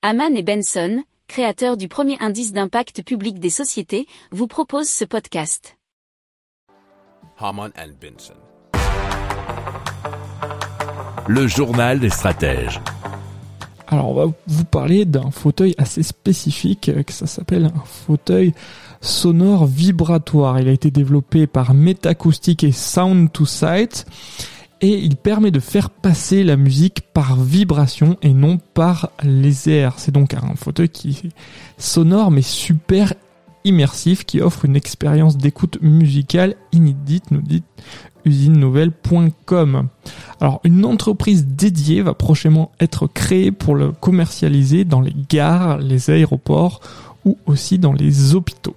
Haman et Benson, créateurs du premier indice d'impact public des sociétés, vous proposent ce podcast. Haman and Benson. Le journal des stratèges. Alors on va vous parler d'un fauteuil assez spécifique, euh, que ça s'appelle un fauteuil sonore vibratoire. Il a été développé par Metacoustic et Sound 2 Sight et il permet de faire passer la musique par vibration et non par les airs. C'est donc un fauteuil qui est sonore mais super immersif qui offre une expérience d'écoute musicale inédite, nous dit usinenouvelle.com. Alors une entreprise dédiée va prochainement être créée pour le commercialiser dans les gares, les aéroports ou aussi dans les hôpitaux.